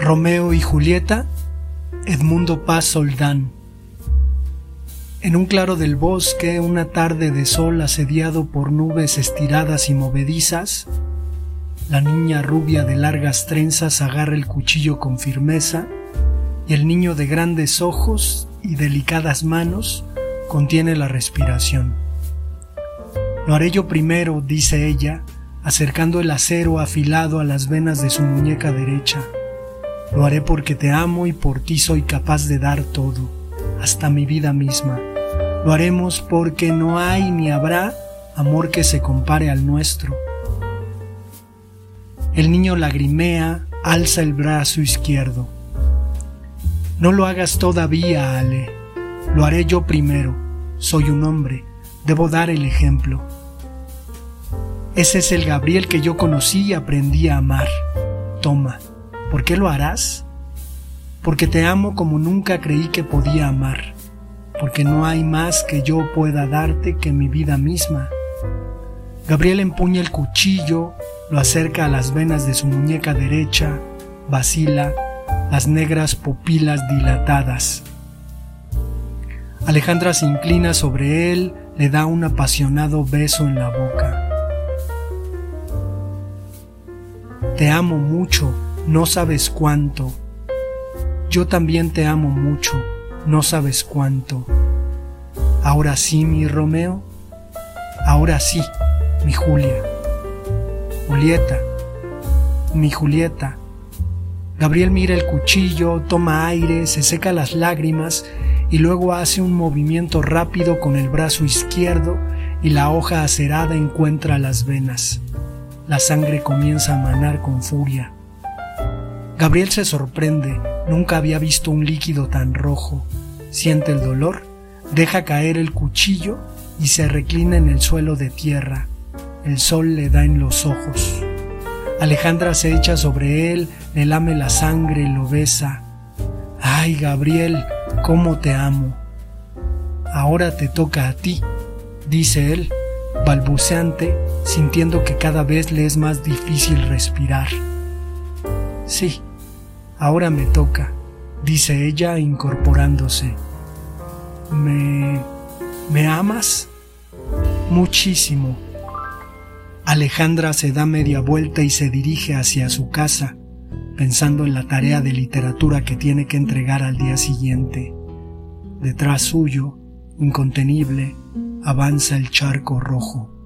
Romeo y Julieta, Edmundo Paz Soldán. En un claro del bosque, una tarde de sol asediado por nubes estiradas y movedizas, la niña rubia de largas trenzas agarra el cuchillo con firmeza y el niño de grandes ojos y delicadas manos contiene la respiración. Lo haré yo primero, dice ella, acercando el acero afilado a las venas de su muñeca derecha. Lo haré porque te amo y por ti soy capaz de dar todo, hasta mi vida misma. Lo haremos porque no hay ni habrá amor que se compare al nuestro. El niño lagrimea, alza el brazo izquierdo. No lo hagas todavía, Ale. Lo haré yo primero. Soy un hombre. Debo dar el ejemplo. Ese es el Gabriel que yo conocí y aprendí a amar. Toma. ¿Por qué lo harás? Porque te amo como nunca creí que podía amar, porque no hay más que yo pueda darte que mi vida misma. Gabriel empuña el cuchillo, lo acerca a las venas de su muñeca derecha, vacila, las negras pupilas dilatadas. Alejandra se inclina sobre él, le da un apasionado beso en la boca. Te amo mucho, no sabes cuánto. Yo también te amo mucho, no sabes cuánto. Ahora sí, mi Romeo. Ahora sí, mi Julia. Julieta, mi Julieta. Gabriel mira el cuchillo, toma aire, se seca las lágrimas y luego hace un movimiento rápido con el brazo izquierdo y la hoja acerada encuentra las venas. La sangre comienza a manar con furia. Gabriel se sorprende, nunca había visto un líquido tan rojo. Siente el dolor, deja caer el cuchillo y se reclina en el suelo de tierra. El sol le da en los ojos. Alejandra se echa sobre él, le lame la sangre, lo besa. Ay, Gabriel, cómo te amo. Ahora te toca a ti, dice él, balbuceante, sintiendo que cada vez le es más difícil respirar. Sí, Ahora me toca, dice ella incorporándose. ¿Me... ¿Me amas? Muchísimo. Alejandra se da media vuelta y se dirige hacia su casa, pensando en la tarea de literatura que tiene que entregar al día siguiente. Detrás suyo, incontenible, avanza el charco rojo.